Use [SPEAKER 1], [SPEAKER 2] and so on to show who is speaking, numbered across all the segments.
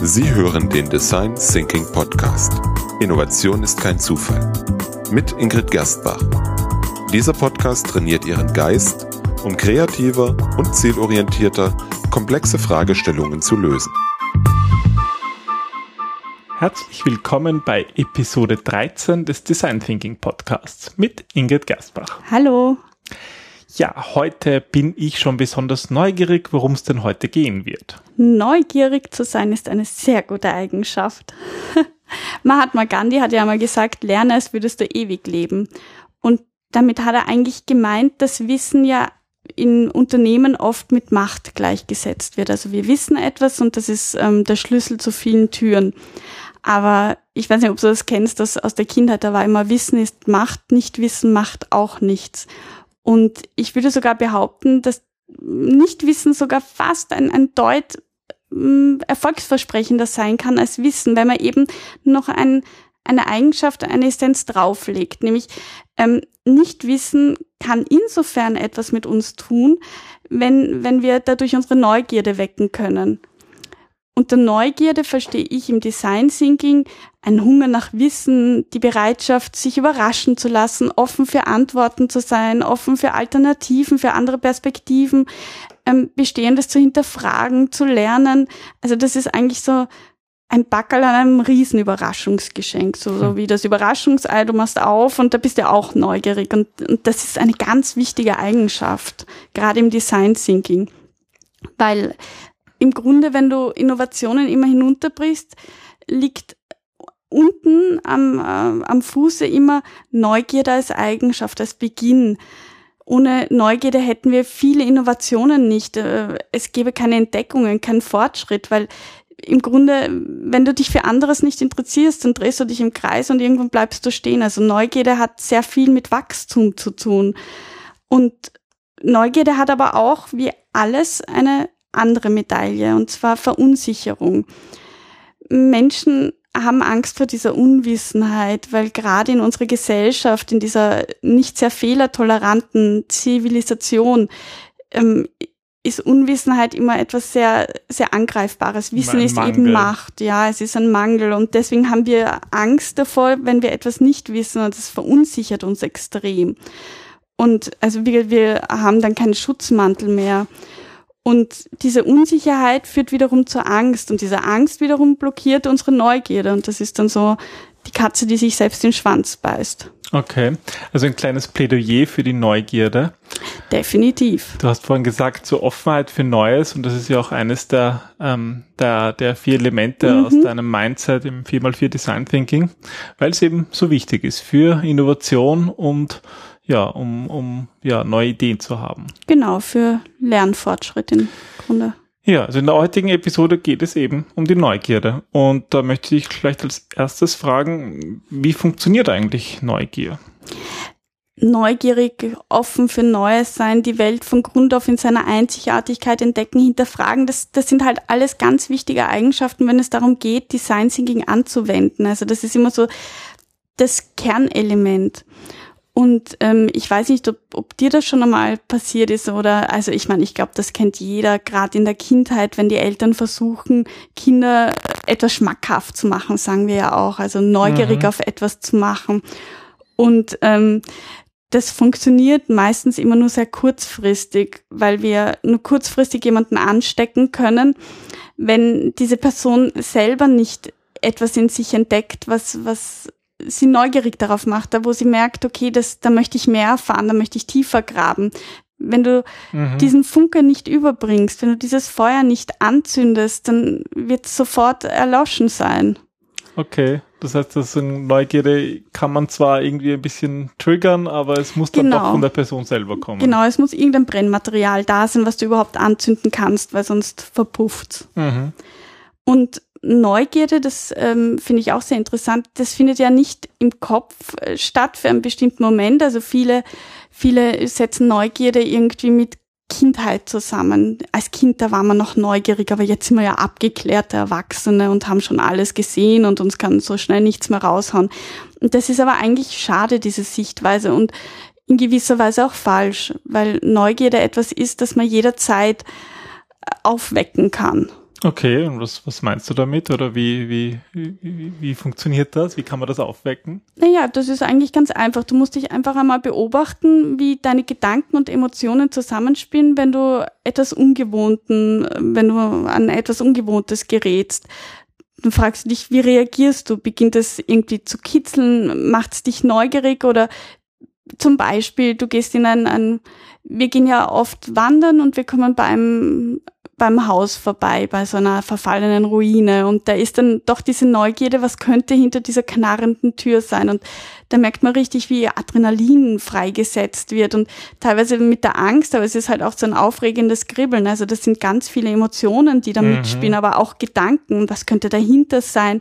[SPEAKER 1] Sie hören den Design Thinking Podcast. Innovation ist kein Zufall. Mit Ingrid Gerstbach. Dieser Podcast trainiert Ihren Geist, um kreativer und zielorientierter komplexe Fragestellungen zu lösen.
[SPEAKER 2] Herzlich willkommen bei Episode 13 des Design Thinking Podcasts mit Ingrid Gerstbach.
[SPEAKER 3] Hallo.
[SPEAKER 2] Ja, heute bin ich schon besonders neugierig, worum es denn heute gehen wird.
[SPEAKER 3] Neugierig zu sein ist eine sehr gute Eigenschaft. Mahatma Gandhi hat ja mal gesagt, lerne als würdest du ewig leben. Und damit hat er eigentlich gemeint, dass Wissen ja in Unternehmen oft mit Macht gleichgesetzt wird. Also wir wissen etwas und das ist ähm, der Schlüssel zu vielen Türen. Aber ich weiß nicht, ob du das kennst, dass aus der Kindheit, da war immer Wissen ist Macht, nicht Wissen macht auch nichts. Und ich würde sogar behaupten, dass Nichtwissen sogar fast ein, ein Deut mm, erfolgsversprechender sein kann als Wissen, weil man eben noch ein, eine Eigenschaft, eine Essenz drauflegt. Nämlich ähm, Nichtwissen kann insofern etwas mit uns tun, wenn, wenn wir dadurch unsere Neugierde wecken können. Unter Neugierde verstehe ich im Design Thinking ein Hunger nach Wissen, die Bereitschaft, sich überraschen zu lassen, offen für Antworten zu sein, offen für Alternativen, für andere Perspektiven, ähm, Bestehendes zu hinterfragen, zu lernen. Also das ist eigentlich so ein Backel an einem Riesenüberraschungsgeschenk, so, so hm. wie das Überraschungsei, du machst auf und da bist du auch neugierig. Und, und das ist eine ganz wichtige Eigenschaft, gerade im Design Thinking. Weil im Grunde, wenn du Innovationen immer hinunterbrichst, liegt unten am, äh, am Fuße immer Neugierde als Eigenschaft, als Beginn. Ohne Neugierde hätten wir viele Innovationen nicht. Äh, es gäbe keine Entdeckungen, keinen Fortschritt, weil im Grunde, wenn du dich für anderes nicht interessierst, dann drehst du dich im Kreis und irgendwann bleibst du stehen. Also Neugierde hat sehr viel mit Wachstum zu tun. Und Neugierde hat aber auch, wie alles, eine andere Medaille, und zwar Verunsicherung. Menschen haben Angst vor dieser Unwissenheit, weil gerade in unserer Gesellschaft, in dieser nicht sehr fehlertoleranten Zivilisation, ähm, ist Unwissenheit immer etwas sehr, sehr Angreifbares. Wissen ist eben Macht, ja, es ist ein Mangel und deswegen haben wir Angst davor, wenn wir etwas nicht wissen und das verunsichert uns extrem. Und also wir, wir haben dann keinen Schutzmantel mehr. Und diese Unsicherheit führt wiederum zur Angst und diese Angst wiederum blockiert unsere Neugierde und das ist dann so die Katze, die sich selbst den Schwanz beißt.
[SPEAKER 2] Okay, also ein kleines Plädoyer für die Neugierde.
[SPEAKER 3] Definitiv.
[SPEAKER 2] Du hast vorhin gesagt, zur Offenheit für Neues und das ist ja auch eines der, ähm, der, der vier Elemente mhm. aus deinem Mindset im 4x4 Design Thinking, weil es eben so wichtig ist für Innovation und ja, um, um ja, neue Ideen zu haben.
[SPEAKER 3] Genau, für Lernfortschritt im Grunde.
[SPEAKER 2] Ja, also in der heutigen Episode geht es eben um die Neugierde. Und da möchte ich vielleicht als erstes fragen, wie funktioniert eigentlich Neugier?
[SPEAKER 3] Neugierig, offen für Neues sein, die Welt von Grund auf in seiner Einzigartigkeit entdecken, hinterfragen, das, das sind halt alles ganz wichtige Eigenschaften, wenn es darum geht, Design Thinking anzuwenden. Also das ist immer so das Kernelement. Und ähm, ich weiß nicht, ob, ob dir das schon einmal passiert ist oder, also ich meine, ich glaube, das kennt jeder, gerade in der Kindheit, wenn die Eltern versuchen, Kinder etwas schmackhaft zu machen, sagen wir ja auch, also neugierig mhm. auf etwas zu machen. Und ähm, das funktioniert meistens immer nur sehr kurzfristig, weil wir nur kurzfristig jemanden anstecken können, wenn diese Person selber nicht etwas in sich entdeckt, was, was sie neugierig darauf macht, da wo sie merkt, okay, das, da möchte ich mehr erfahren, da möchte ich tiefer graben. Wenn du mhm. diesen Funke nicht überbringst, wenn du dieses Feuer nicht anzündest, dann wird es sofort erloschen sein.
[SPEAKER 2] Okay, das heißt, das Neugierde kann man zwar irgendwie ein bisschen triggern, aber es muss dann genau. doch von der Person selber kommen.
[SPEAKER 3] Genau, es muss irgendein Brennmaterial da sein, was du überhaupt anzünden kannst, weil sonst verpufft. Mhm. Und Neugierde, das ähm, finde ich auch sehr interessant, das findet ja nicht im Kopf äh, statt für einen bestimmten Moment. Also viele, viele setzen Neugierde irgendwie mit Kindheit zusammen. Als Kind, da war man noch neugierig, aber jetzt sind wir ja abgeklärte Erwachsene und haben schon alles gesehen und uns kann so schnell nichts mehr raushauen. Und das ist aber eigentlich schade, diese Sichtweise und in gewisser Weise auch falsch, weil Neugierde etwas ist, das man jederzeit aufwecken kann.
[SPEAKER 2] Okay, und was, was meinst du damit oder wie, wie, wie, wie funktioniert das? Wie kann man das aufwecken?
[SPEAKER 3] Naja, das ist eigentlich ganz einfach. Du musst dich einfach einmal beobachten, wie deine Gedanken und Emotionen zusammenspielen, wenn du etwas Ungewohnten, wenn du an etwas Ungewohntes gerätst. Dann fragst du dich, wie reagierst du? Beginnt es irgendwie zu kitzeln? Macht es dich neugierig oder zum Beispiel, du gehst in ein, ein, wir gehen ja oft wandern und wir kommen bei einem beim Haus vorbei, bei so einer verfallenen Ruine. Und da ist dann doch diese Neugierde, was könnte hinter dieser knarrenden Tür sein. Und da merkt man richtig, wie Adrenalin freigesetzt wird und teilweise mit der Angst, aber es ist halt auch so ein aufregendes Kribbeln. Also das sind ganz viele Emotionen, die da mhm. mitspielen, aber auch Gedanken. Was könnte dahinter sein?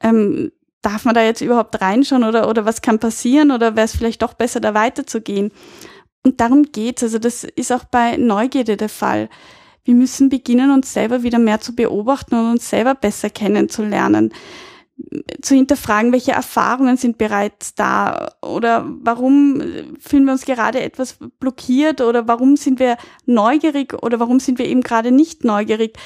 [SPEAKER 3] Ähm, darf man da jetzt überhaupt reinschauen oder, oder was kann passieren oder wäre es vielleicht doch besser, da weiterzugehen? Und darum geht's. Also das ist auch bei Neugierde der Fall wir müssen beginnen, uns selber wieder mehr zu beobachten und uns selber besser kennenzulernen zu hinterfragen, welche Erfahrungen sind bereits da oder warum fühlen wir uns gerade etwas blockiert oder warum sind wir neugierig oder warum sind wir eben gerade nicht neugierig.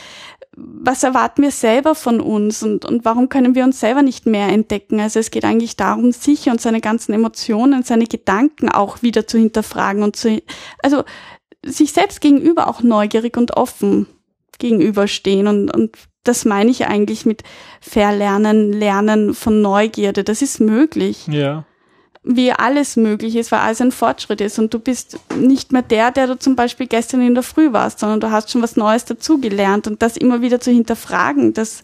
[SPEAKER 3] Was erwarten wir selber von uns und, und warum können wir uns selber nicht mehr entdecken? Also es geht eigentlich darum, sich und seine ganzen Emotionen, seine Gedanken auch wieder zu hinterfragen und zu, also sich selbst gegenüber auch neugierig und offen gegenüberstehen. Und, und das meine ich eigentlich mit Verlernen, Lernen von Neugierde. Das ist möglich.
[SPEAKER 2] Ja.
[SPEAKER 3] Wie alles möglich ist, weil alles ein Fortschritt ist. Und du bist nicht mehr der, der du zum Beispiel gestern in der Früh warst, sondern du hast schon was Neues dazugelernt. Und das immer wieder zu hinterfragen, das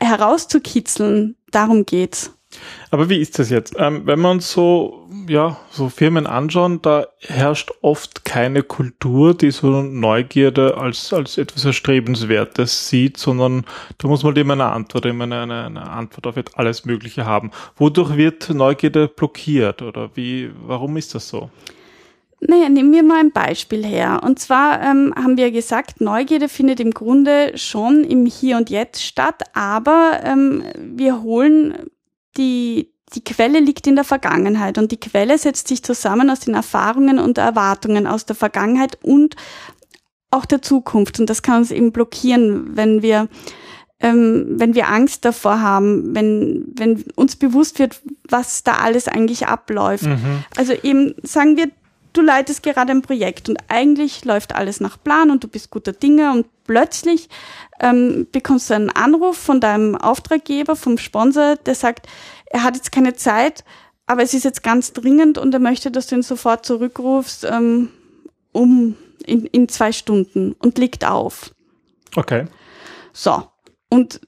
[SPEAKER 3] herauszukitzeln, darum geht's.
[SPEAKER 2] Aber wie ist das jetzt? Ähm, wenn man so, ja, so Firmen anschauen, da herrscht oft keine Kultur, die so Neugierde als, als etwas Erstrebenswertes sieht, sondern da muss man immer eine Antwort, immer eine, eine, eine Antwort auf alles Mögliche haben. Wodurch wird Neugierde blockiert oder wie, warum ist das so?
[SPEAKER 3] Naja, nehmen wir mal ein Beispiel her. Und zwar ähm, haben wir gesagt, Neugierde findet im Grunde schon im Hier und Jetzt statt, aber ähm, wir holen die, die Quelle liegt in der Vergangenheit und die Quelle setzt sich zusammen aus den Erfahrungen und Erwartungen aus der Vergangenheit und auch der Zukunft. Und das kann uns eben blockieren, wenn wir, ähm, wenn wir Angst davor haben, wenn, wenn uns bewusst wird, was da alles eigentlich abläuft. Mhm. Also eben sagen wir, du leitest gerade ein Projekt und eigentlich läuft alles nach Plan und du bist guter Dinge und plötzlich ähm, bekommst du einen Anruf von deinem Auftraggeber, vom Sponsor, der sagt, er hat jetzt keine Zeit, aber es ist jetzt ganz dringend und er möchte, dass du ihn sofort zurückrufst ähm, um in, in zwei Stunden und legt auf.
[SPEAKER 2] Okay.
[SPEAKER 3] So. Und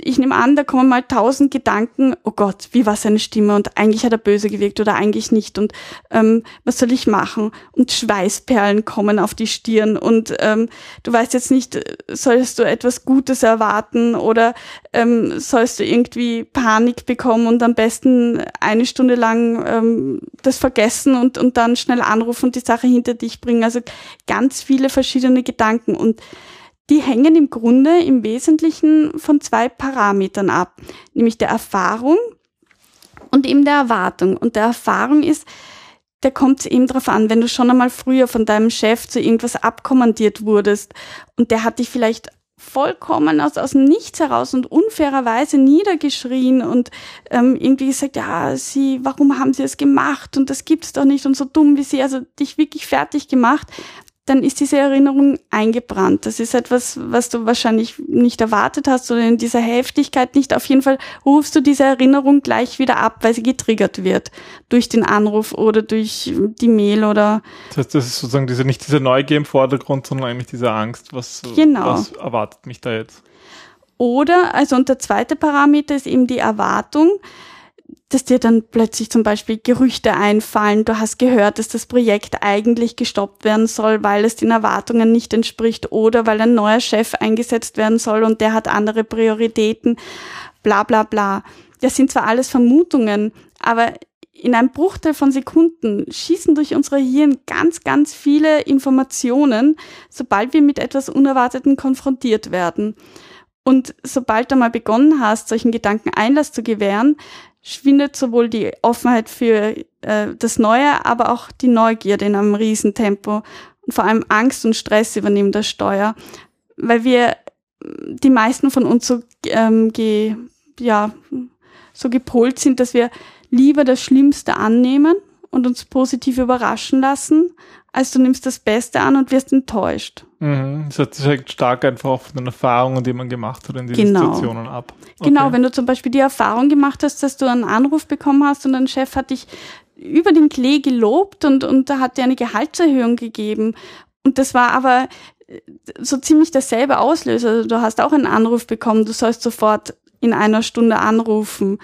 [SPEAKER 3] ich nehme an, da kommen mal tausend Gedanken, oh Gott, wie war seine Stimme und eigentlich hat er böse gewirkt oder eigentlich nicht und ähm, was soll ich machen? Und Schweißperlen kommen auf die Stirn und ähm, du weißt jetzt nicht, sollst du etwas Gutes erwarten oder ähm, sollst du irgendwie Panik bekommen und am besten eine Stunde lang ähm, das vergessen und, und dann schnell anrufen und die Sache hinter dich bringen. Also ganz viele verschiedene Gedanken und die hängen im Grunde im Wesentlichen von zwei Parametern ab, nämlich der Erfahrung und eben der Erwartung. Und der Erfahrung ist, der kommt eben drauf an, wenn du schon einmal früher von deinem Chef zu irgendwas abkommandiert wurdest und der hat dich vielleicht vollkommen aus, aus dem Nichts heraus und unfairerweise niedergeschrien und ähm, irgendwie gesagt, ja, sie, warum haben sie es gemacht und das gibt's doch nicht und so dumm wie sie, also dich wirklich fertig gemacht, dann ist diese Erinnerung eingebrannt. Das ist etwas, was du wahrscheinlich nicht erwartet hast oder in dieser Heftigkeit nicht. Auf jeden Fall rufst du diese Erinnerung gleich wieder ab, weil sie getriggert wird durch den Anruf oder durch die Mail oder.
[SPEAKER 2] Das heißt, das ist sozusagen diese, nicht diese Neugier im Vordergrund, sondern eigentlich diese Angst. Was,
[SPEAKER 3] genau.
[SPEAKER 2] was erwartet mich da jetzt?
[SPEAKER 3] Oder, also und der zweite Parameter ist eben die Erwartung dass dir dann plötzlich zum Beispiel Gerüchte einfallen, du hast gehört, dass das Projekt eigentlich gestoppt werden soll, weil es den Erwartungen nicht entspricht oder weil ein neuer Chef eingesetzt werden soll und der hat andere Prioritäten, bla bla bla. Das sind zwar alles Vermutungen, aber in einem Bruchteil von Sekunden schießen durch unsere Hirn ganz, ganz viele Informationen, sobald wir mit etwas Unerwarteten konfrontiert werden. Und sobald du mal begonnen hast, solchen Gedanken Einlass zu gewähren, schwindet sowohl die Offenheit für äh, das Neue, aber auch die Neugierde in einem Riesentempo. Und vor allem Angst und Stress übernehmen das Steuer, weil wir die meisten von uns so, ähm, ge, ja, so gepolt sind, dass wir lieber das Schlimmste annehmen und uns positiv überraschen lassen, als du nimmst das Beste an und wirst enttäuscht.
[SPEAKER 2] Mhm. Das hängt stark einfach von den Erfahrungen, die man gemacht hat in diesen genau. Situationen ab.
[SPEAKER 3] Okay. Genau, wenn du zum Beispiel die Erfahrung gemacht hast, dass du einen Anruf bekommen hast und dein Chef hat dich über den Klee gelobt und, und da hat dir eine Gehaltserhöhung gegeben. Und das war aber äh, so ziemlich derselbe Auslöser. Also du hast auch einen Anruf bekommen, du sollst sofort in einer Stunde anrufen.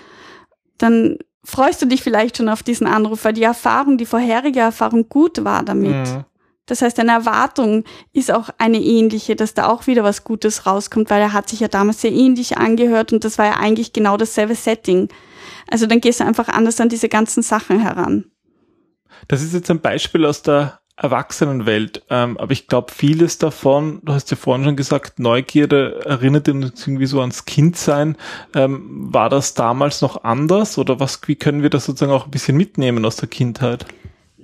[SPEAKER 3] Dann freust du dich vielleicht schon auf diesen Anruf, weil die Erfahrung, die vorherige Erfahrung gut war damit. Mhm. Das heißt, deine Erwartung ist auch eine ähnliche, dass da auch wieder was Gutes rauskommt, weil er hat sich ja damals sehr ähnlich angehört und das war ja eigentlich genau dasselbe Setting. Also dann gehst du einfach anders an diese ganzen Sachen heran.
[SPEAKER 2] Das ist jetzt ein Beispiel aus der Erwachsenenwelt. Ähm, aber ich glaube, vieles davon, du hast ja vorhin schon gesagt, Neugierde erinnert uns irgendwie so ans Kindsein. Ähm, war das damals noch anders oder was, wie können wir das sozusagen auch ein bisschen mitnehmen aus der Kindheit?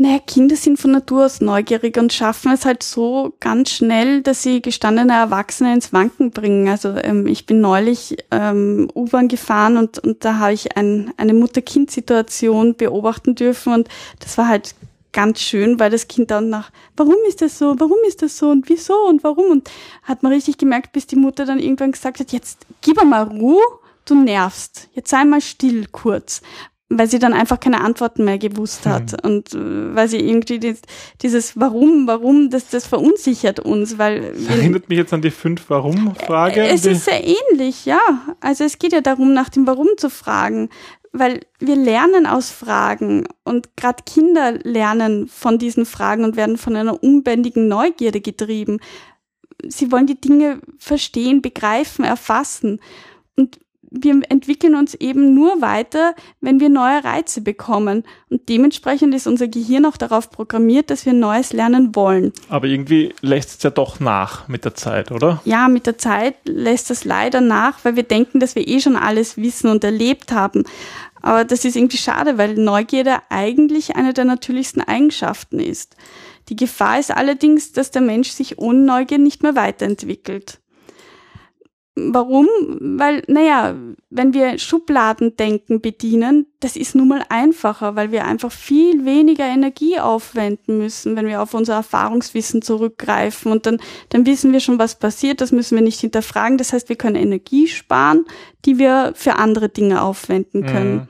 [SPEAKER 3] Naja, Kinder sind von Natur aus neugierig und schaffen es halt so ganz schnell, dass sie gestandene Erwachsene ins Wanken bringen. Also ähm, ich bin neulich ähm, U-Bahn gefahren und, und da habe ich ein, eine Mutter-Kind-Situation beobachten dürfen und das war halt ganz schön, weil das Kind dann nach, warum ist das so, warum ist das so und wieso und warum und hat man richtig gemerkt, bis die Mutter dann irgendwann gesagt hat, jetzt gib mal Ruhe, du nervst, jetzt sei mal still kurz, weil sie dann einfach keine Antworten mehr gewusst hat hm. und äh, weil sie irgendwie die, dieses Warum, Warum, das, das verunsichert uns, weil
[SPEAKER 2] das erinnert mich jetzt an die fünf Warum-Frage.
[SPEAKER 3] Es ist sehr ähnlich, ja. Also es geht ja darum, nach dem Warum zu fragen weil wir lernen aus Fragen und gerade Kinder lernen von diesen Fragen und werden von einer unbändigen Neugierde getrieben. Sie wollen die Dinge verstehen, begreifen, erfassen. Und wir entwickeln uns eben nur weiter, wenn wir neue Reize bekommen. Und dementsprechend ist unser Gehirn auch darauf programmiert, dass wir Neues lernen wollen.
[SPEAKER 2] Aber irgendwie lässt es ja doch nach mit der Zeit, oder?
[SPEAKER 3] Ja, mit der Zeit lässt es leider nach, weil wir denken, dass wir eh schon alles wissen und erlebt haben. Aber das ist irgendwie schade, weil Neugierde eigentlich eine der natürlichsten Eigenschaften ist. Die Gefahr ist allerdings, dass der Mensch sich ohne Neugier nicht mehr weiterentwickelt. Warum? Weil, naja, wenn wir Schubladendenken bedienen, das ist nun mal einfacher, weil wir einfach viel weniger Energie aufwenden müssen, wenn wir auf unser Erfahrungswissen zurückgreifen und dann, dann wissen wir schon, was passiert, das müssen wir nicht hinterfragen. Das heißt, wir können Energie sparen, die wir für andere Dinge aufwenden können. Mhm.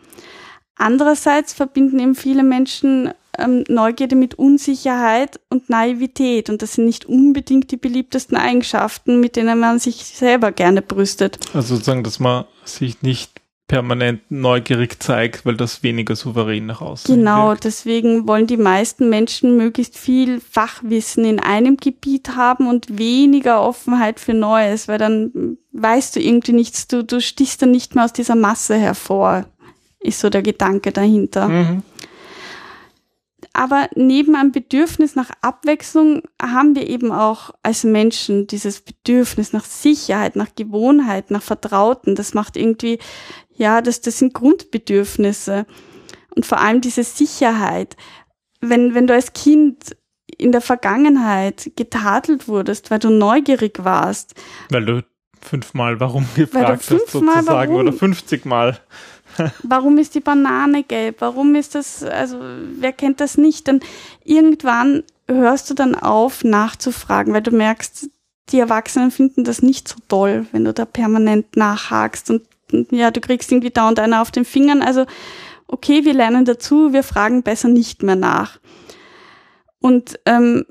[SPEAKER 3] Andererseits verbinden eben viele Menschen ähm, Neugierde mit Unsicherheit und Naivität. Und das sind nicht unbedingt die beliebtesten Eigenschaften, mit denen man sich selber gerne brüstet.
[SPEAKER 2] Also sozusagen, dass man sich nicht permanent neugierig zeigt, weil das weniger souverän nach außen
[SPEAKER 3] Genau, wirkt. deswegen wollen die meisten Menschen möglichst viel Fachwissen in einem Gebiet haben und weniger Offenheit für Neues, weil dann weißt du irgendwie nichts, du, du stichst dann nicht mehr aus dieser Masse hervor, ist so der Gedanke dahinter. Mhm. Aber neben einem Bedürfnis nach Abwechslung haben wir eben auch als Menschen dieses Bedürfnis nach Sicherheit, nach Gewohnheit, nach Vertrauten. Das macht irgendwie, ja, das, das sind Grundbedürfnisse. Und vor allem diese Sicherheit. Wenn, wenn du als Kind in der Vergangenheit getadelt wurdest, weil du neugierig warst.
[SPEAKER 2] Weil du fünfmal warum gefragt hast, sozusagen, warum? oder 50 Mal.
[SPEAKER 3] Warum ist die Banane gelb? Warum ist das, also wer kennt das nicht? Denn irgendwann hörst du dann auf nachzufragen, weil du merkst, die Erwachsenen finden das nicht so toll, wenn du da permanent nachhakst und, und ja, du kriegst irgendwie da und einer auf den Fingern. Also okay, wir lernen dazu, wir fragen besser nicht mehr nach. Und ähm,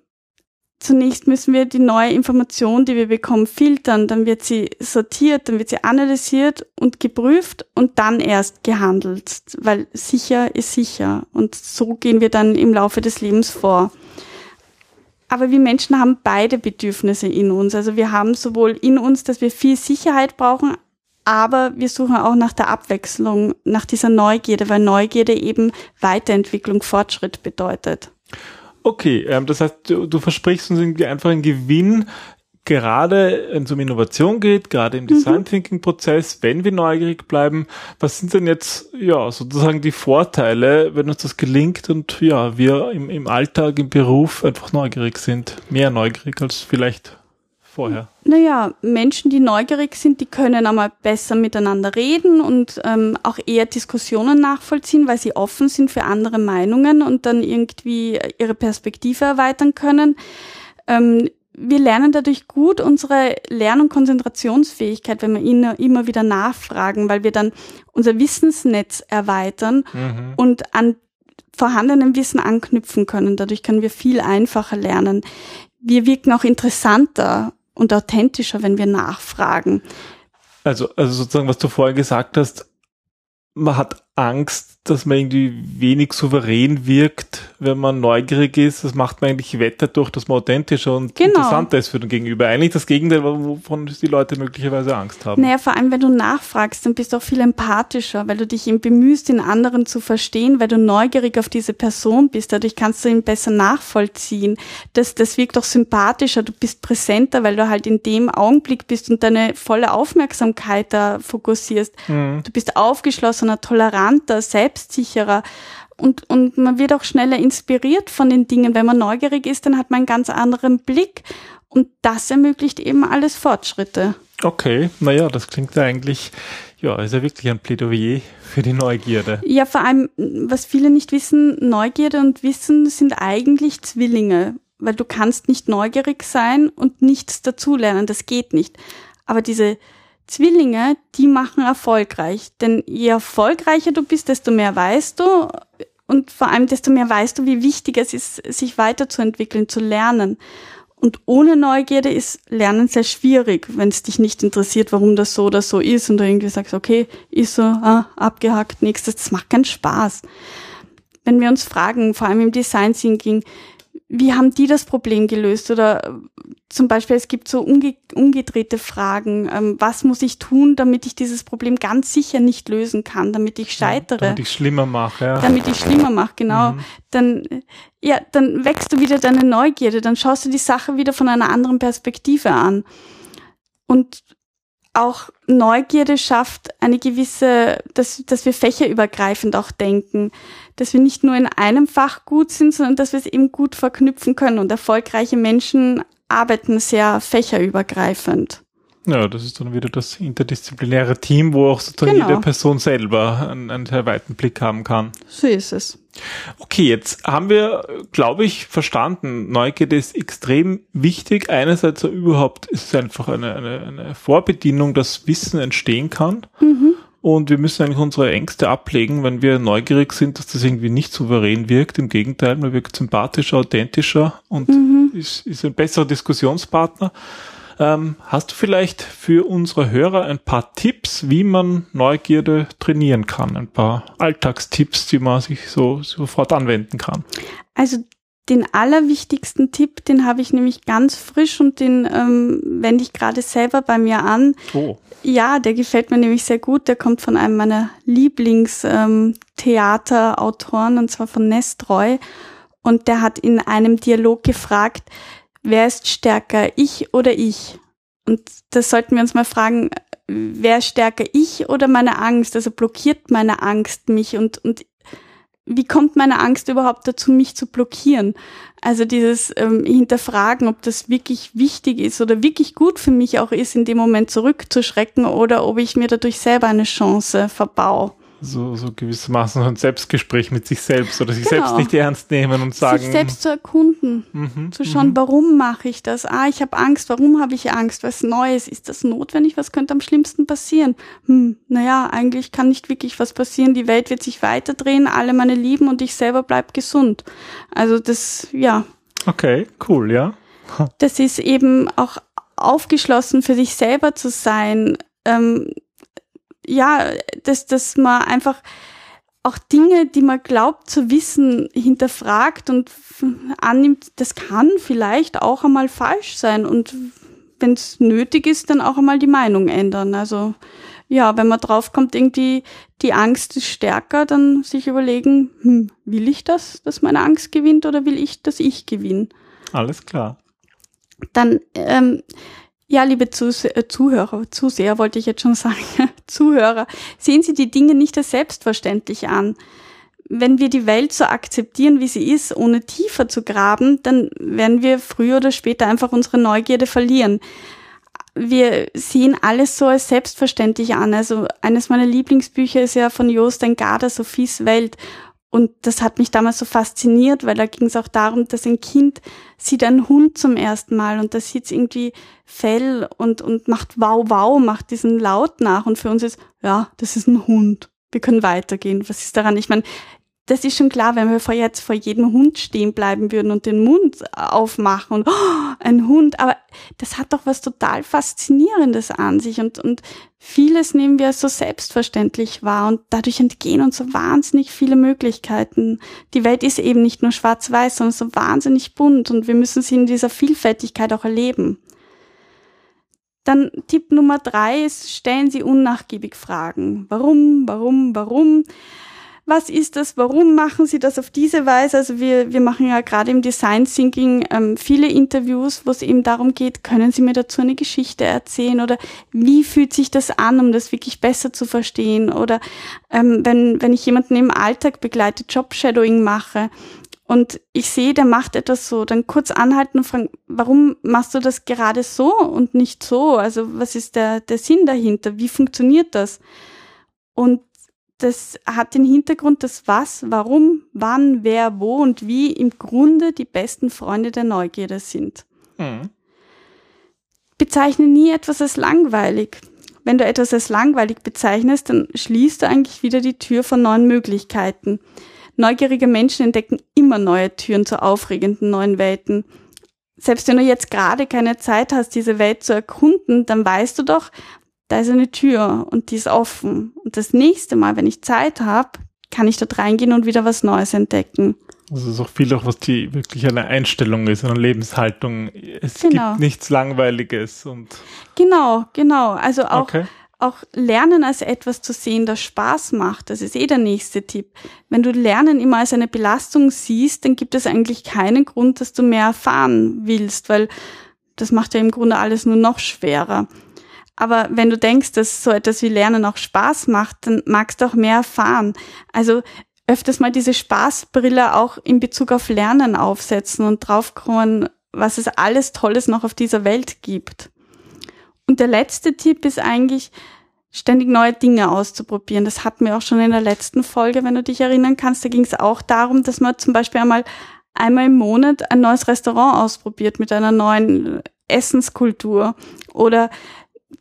[SPEAKER 3] zunächst müssen wir die neue Information, die wir bekommen, filtern, dann wird sie sortiert, dann wird sie analysiert und geprüft und dann erst gehandelt, weil sicher ist sicher und so gehen wir dann im Laufe des Lebens vor. Aber wir Menschen haben beide Bedürfnisse in uns. Also wir haben sowohl in uns, dass wir viel Sicherheit brauchen, aber wir suchen auch nach der Abwechslung, nach dieser Neugierde, weil Neugierde eben Weiterentwicklung, Fortschritt bedeutet.
[SPEAKER 2] Okay, ähm, das heißt, du, du versprichst uns irgendwie einfach einen Gewinn, gerade wenn es um Innovation geht, gerade im mhm. Design Thinking Prozess, wenn wir neugierig bleiben, was sind denn jetzt ja sozusagen die Vorteile, wenn uns das gelingt und ja, wir im, im Alltag, im Beruf einfach neugierig sind, mehr neugierig als vielleicht vorher?
[SPEAKER 3] Naja, Menschen, die neugierig sind, die können einmal besser miteinander reden und ähm, auch eher Diskussionen nachvollziehen, weil sie offen sind für andere Meinungen und dann irgendwie ihre Perspektive erweitern können. Ähm, wir lernen dadurch gut unsere Lern- und Konzentrationsfähigkeit, wenn wir ihn immer wieder nachfragen, weil wir dann unser Wissensnetz erweitern mhm. und an vorhandenem Wissen anknüpfen können. Dadurch können wir viel einfacher lernen. Wir wirken auch interessanter und authentischer, wenn wir nachfragen.
[SPEAKER 2] Also, also sozusagen, was du vorher gesagt hast, man hat Angst, dass man irgendwie wenig souverän wirkt, wenn man neugierig ist. Das macht man eigentlich Wette durch, dass man authentischer und genau. interessanter ist für den Gegenüber. Eigentlich das Gegenteil, wovon die Leute möglicherweise Angst haben.
[SPEAKER 3] Naja, vor allem, wenn du nachfragst, dann bist du auch viel empathischer, weil du dich eben bemühst, den anderen zu verstehen, weil du neugierig auf diese Person bist. Dadurch kannst du ihn besser nachvollziehen. Das, das wirkt auch sympathischer. Du bist präsenter, weil du halt in dem Augenblick bist und deine volle Aufmerksamkeit da fokussierst. Mhm. Du bist aufgeschlossener, toleranter, selbst selbstsicherer und, und man wird auch schneller inspiriert von den Dingen. Wenn man neugierig ist, dann hat man einen ganz anderen Blick und das ermöglicht eben alles Fortschritte.
[SPEAKER 2] Okay, naja, das klingt ja eigentlich, ja, ist ja wirklich ein Plädoyer für die Neugierde.
[SPEAKER 3] Ja, vor allem, was viele nicht wissen, Neugierde und Wissen sind eigentlich Zwillinge, weil du kannst nicht neugierig sein und nichts dazulernen, das geht nicht. Aber diese Zwillinge, die machen erfolgreich. Denn je erfolgreicher du bist, desto mehr weißt du und vor allem desto mehr weißt du, wie wichtig es ist, sich weiterzuentwickeln, zu lernen. Und ohne Neugierde ist Lernen sehr schwierig, wenn es dich nicht interessiert, warum das so oder so ist und du irgendwie sagst, okay, ist so, ah, abgehackt, nächstes, das macht keinen Spaß. Wenn wir uns fragen, vor allem im Design Thinking, wie haben die das Problem gelöst? Oder äh, zum Beispiel, es gibt so umge umgedrehte Fragen. Ähm, was muss ich tun, damit ich dieses Problem ganz sicher nicht lösen kann, damit ich scheitere? Ja,
[SPEAKER 2] damit ich schlimmer mache, ja.
[SPEAKER 3] Damit ich schlimmer mache, genau. Mhm. Dann, ja, dann wächst du wieder deine Neugierde, dann schaust du die Sache wieder von einer anderen Perspektive an. Und auch Neugierde schafft eine gewisse, dass, dass wir fächerübergreifend auch denken, dass wir nicht nur in einem Fach gut sind, sondern dass wir es eben gut verknüpfen können. Und erfolgreiche Menschen arbeiten sehr fächerübergreifend.
[SPEAKER 2] Ja, das ist dann wieder das interdisziplinäre Team, wo auch sozusagen genau. jede Person selber einen, einen sehr weiten Blick haben kann.
[SPEAKER 3] So ist es.
[SPEAKER 2] Okay, jetzt haben wir, glaube ich, verstanden, Neugierde ist extrem wichtig. Einerseits überhaupt ist es einfach eine, eine, eine Vorbedienung, dass Wissen entstehen kann. Mhm. Und wir müssen eigentlich unsere Ängste ablegen, wenn wir neugierig sind, dass das irgendwie nicht souverän wirkt. Im Gegenteil, man wirkt sympathischer, authentischer und mhm. ist, ist ein besserer Diskussionspartner. Ähm, hast du vielleicht für unsere Hörer ein paar Tipps, wie man Neugierde trainieren kann? Ein paar Alltagstipps, die man sich so sofort anwenden kann?
[SPEAKER 3] Also den allerwichtigsten Tipp, den habe ich nämlich ganz frisch und den ähm, wende ich gerade selber bei mir an. Oh. Ja, der gefällt mir nämlich sehr gut. Der kommt von einem meiner Lieblingstheaterautoren ähm, und zwar von Nestroy. Und der hat in einem Dialog gefragt, wer ist stärker, ich oder ich? Und das sollten wir uns mal fragen, wer ist stärker, ich oder meine Angst? Also blockiert meine Angst mich und, und wie kommt meine Angst überhaupt dazu, mich zu blockieren? Also dieses ähm, Hinterfragen, ob das wirklich wichtig ist oder wirklich gut für mich auch ist, in dem Moment zurückzuschrecken oder ob ich mir dadurch selber eine Chance verbau
[SPEAKER 2] so, so gewissermaßen ein Selbstgespräch mit sich selbst oder sich genau. selbst nicht ernst nehmen und sagen.
[SPEAKER 3] Sich selbst zu erkunden, mhm, zu schauen, mhm. warum mache ich das? Ah, ich habe Angst, warum habe ich Angst? Was Neues? Ist das notwendig? Was könnte am schlimmsten passieren? Hm, naja, eigentlich kann nicht wirklich was passieren. Die Welt wird sich weiterdrehen, alle meine Lieben und ich selber bleib gesund. Also das, ja.
[SPEAKER 2] Okay, cool, ja.
[SPEAKER 3] das ist eben auch aufgeschlossen für sich selber zu sein. Ähm, ja, dass, dass man einfach auch Dinge, die man glaubt zu wissen, hinterfragt und annimmt, das kann vielleicht auch einmal falsch sein und wenn es nötig ist, dann auch einmal die Meinung ändern. Also ja, wenn man draufkommt, irgendwie die Angst ist stärker, dann sich überlegen, hm, will ich das, dass meine Angst gewinnt oder will ich, dass ich gewinne?
[SPEAKER 2] Alles klar.
[SPEAKER 3] Dann ähm, ja, liebe Zus äh, Zuhörer, Zuseher wollte ich jetzt schon sagen, Zuhörer, sehen Sie die Dinge nicht als selbstverständlich an. wenn wir die Welt so akzeptieren, wie sie ist, ohne tiefer zu graben, dann werden wir früher oder später einfach unsere Neugierde verlieren. Wir sehen alles so als selbstverständlich an. Also eines meiner Lieblingsbücher ist ja von Joost Engarda, Sophies Welt. Und das hat mich damals so fasziniert, weil da ging es auch darum, dass ein Kind sieht einen Hund zum ersten Mal und da sieht irgendwie Fell und, und macht wow, wow, macht diesen Laut nach. Und für uns ist, ja, das ist ein Hund. Wir können weitergehen. Was ist daran? Ich meine, das ist schon klar, wenn wir vor jetzt vor jedem Hund stehen bleiben würden und den Mund aufmachen und oh, ein Hund, aber das hat doch was total Faszinierendes an sich und, und vieles nehmen wir so selbstverständlich wahr und dadurch entgehen uns so wahnsinnig viele Möglichkeiten. Die Welt ist eben nicht nur schwarz-weiß, sondern so wahnsinnig bunt und wir müssen sie in dieser Vielfältigkeit auch erleben. Dann Tipp Nummer drei ist, stellen Sie unnachgiebig Fragen. Warum, warum, warum? Was ist das, warum machen Sie das auf diese Weise? Also wir, wir machen ja gerade im Design Thinking ähm, viele Interviews, wo es eben darum geht, können Sie mir dazu eine Geschichte erzählen oder wie fühlt sich das an, um das wirklich besser zu verstehen? Oder ähm, wenn, wenn ich jemanden im Alltag begleite, Job-Shadowing mache, und ich sehe, der macht etwas so, dann kurz anhalten und fragen, warum machst du das gerade so und nicht so? Also was ist der, der Sinn dahinter? Wie funktioniert das? Und das hat den Hintergrund, dass was, warum, wann, wer, wo und wie im Grunde die besten Freunde der Neugierde sind. Mhm. Bezeichne nie etwas als langweilig. Wenn du etwas als langweilig bezeichnest, dann schließt du eigentlich wieder die Tür von neuen Möglichkeiten. Neugierige Menschen entdecken immer neue Türen zu aufregenden neuen Welten. Selbst wenn du jetzt gerade keine Zeit hast, diese Welt zu erkunden, dann weißt du doch, da ist eine Tür und die ist offen. Und das nächste Mal, wenn ich Zeit habe, kann ich dort reingehen und wieder was Neues entdecken.
[SPEAKER 2] Also ist auch viel auch, was die wirklich eine Einstellung ist, eine Lebenshaltung. Es genau. gibt nichts Langweiliges und.
[SPEAKER 3] Genau, genau. Also auch, okay. auch Lernen als etwas zu sehen, das Spaß macht. Das ist eh der nächste Tipp. Wenn du Lernen immer als eine Belastung siehst, dann gibt es eigentlich keinen Grund, dass du mehr erfahren willst, weil das macht ja im Grunde alles nur noch schwerer. Aber wenn du denkst, dass so etwas wie Lernen auch Spaß macht, dann magst du auch mehr erfahren. Also öfters mal diese Spaßbrille auch in Bezug auf Lernen aufsetzen und draufkommen, was es alles Tolles noch auf dieser Welt gibt. Und der letzte Tipp ist eigentlich, ständig neue Dinge auszuprobieren. Das hatten wir auch schon in der letzten Folge, wenn du dich erinnern kannst. Da ging es auch darum, dass man zum Beispiel einmal einmal im Monat ein neues Restaurant ausprobiert mit einer neuen Essenskultur oder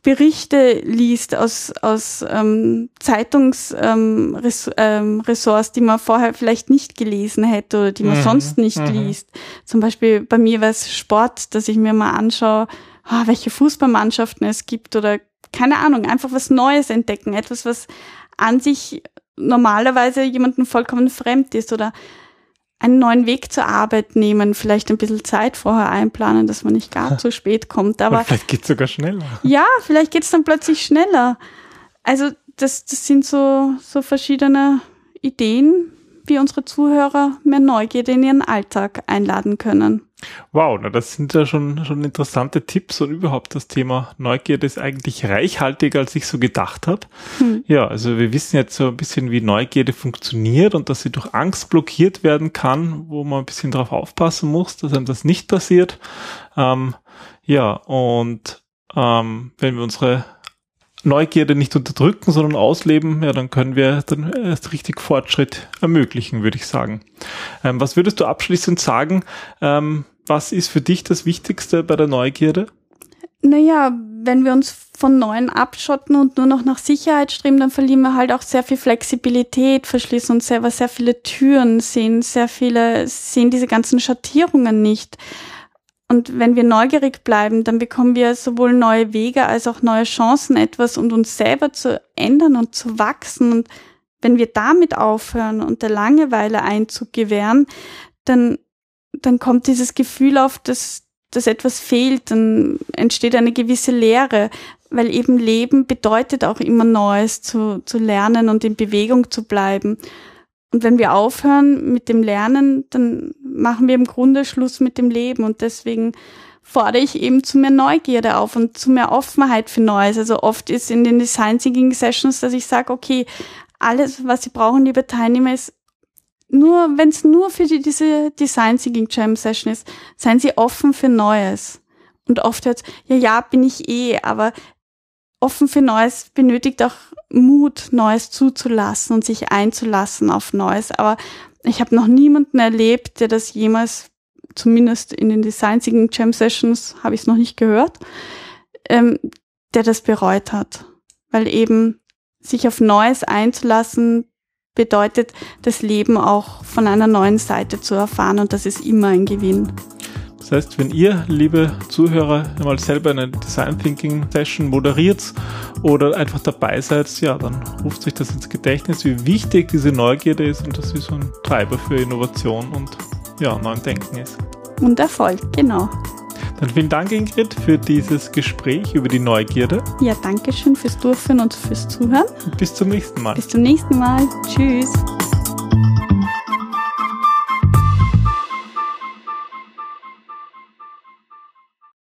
[SPEAKER 3] Berichte liest aus, aus ähm, Zeitungsressorts, ähm, ähm, die man vorher vielleicht nicht gelesen hätte oder die man mhm. sonst nicht mhm. liest. Zum Beispiel bei mir war es Sport, dass ich mir mal anschaue, oh, welche Fußballmannschaften es gibt oder keine Ahnung, einfach was Neues entdecken, etwas, was an sich normalerweise jemandem vollkommen fremd ist oder einen neuen Weg zur Arbeit nehmen, vielleicht ein bisschen Zeit vorher einplanen, dass man nicht gar zu spät kommt. Aber
[SPEAKER 2] Oder vielleicht geht's sogar schneller.
[SPEAKER 3] Ja, vielleicht geht's dann plötzlich schneller. Also das, das sind so, so verschiedene Ideen, wie unsere Zuhörer mehr Neugierde in ihren Alltag einladen können.
[SPEAKER 2] Wow, na das sind ja schon, schon interessante Tipps und überhaupt das Thema Neugierde ist eigentlich reichhaltiger, als ich so gedacht habe. Hm. Ja, also wir wissen jetzt so ein bisschen, wie Neugierde funktioniert und dass sie durch Angst blockiert werden kann, wo man ein bisschen drauf aufpassen muss, dass einem das nicht passiert. Ähm, ja, und ähm, wenn wir unsere Neugierde nicht unterdrücken, sondern ausleben, ja, dann können wir dann erst richtig Fortschritt ermöglichen, würde ich sagen. Ähm, was würdest du abschließend sagen? Ähm, was ist für dich das Wichtigste bei der Neugierde?
[SPEAKER 3] Naja, wenn wir uns von Neuen abschotten und nur noch nach Sicherheit streben, dann verlieren wir halt auch sehr viel Flexibilität, verschließen uns selber sehr viele Türen, sehen sehr viele, sehen diese ganzen Schattierungen nicht. Und wenn wir neugierig bleiben, dann bekommen wir sowohl neue Wege als auch neue Chancen, etwas und uns selber zu ändern und zu wachsen. Und wenn wir damit aufhören und der Langeweile Einzug gewähren, dann, dann kommt dieses Gefühl auf, dass, dass etwas fehlt, dann entsteht eine gewisse Leere, weil eben Leben bedeutet auch immer Neues zu, zu lernen und in Bewegung zu bleiben. Und wenn wir aufhören mit dem Lernen, dann machen wir im Grunde Schluss mit dem Leben. Und deswegen fordere ich eben zu mehr Neugierde auf und zu mehr Offenheit für Neues. Also oft ist in den Design Thinking Sessions, dass ich sage, okay, alles, was Sie brauchen, liebe Teilnehmer, ist nur, wenn es nur für die, diese Design Thinking Jam Session ist, seien Sie offen für Neues. Und oft hört ja, ja, bin ich eh, aber offen für Neues benötigt auch Mut, Neues zuzulassen und sich einzulassen auf Neues. Aber ich habe noch niemanden erlebt, der das jemals, zumindest in den Design Thinking Jam Sessions, habe ich es noch nicht gehört, ähm, der das bereut hat. Weil eben sich auf Neues einzulassen bedeutet, das Leben auch von einer neuen Seite zu erfahren und das ist immer ein Gewinn.
[SPEAKER 2] Das heißt, wenn ihr, liebe Zuhörer, einmal selber eine Design Thinking Session moderiert oder einfach dabei seid, ja, dann ruft sich das ins Gedächtnis, wie wichtig diese Neugierde ist und dass sie so ein Treiber für Innovation und ja, neuen Denken ist.
[SPEAKER 3] Und Erfolg, genau.
[SPEAKER 2] Dann vielen Dank, Ingrid, für dieses Gespräch über die Neugierde.
[SPEAKER 3] Ja, danke schön fürs Durchführen und fürs Zuhören.
[SPEAKER 2] Bis zum nächsten Mal.
[SPEAKER 3] Bis zum nächsten Mal. Tschüss.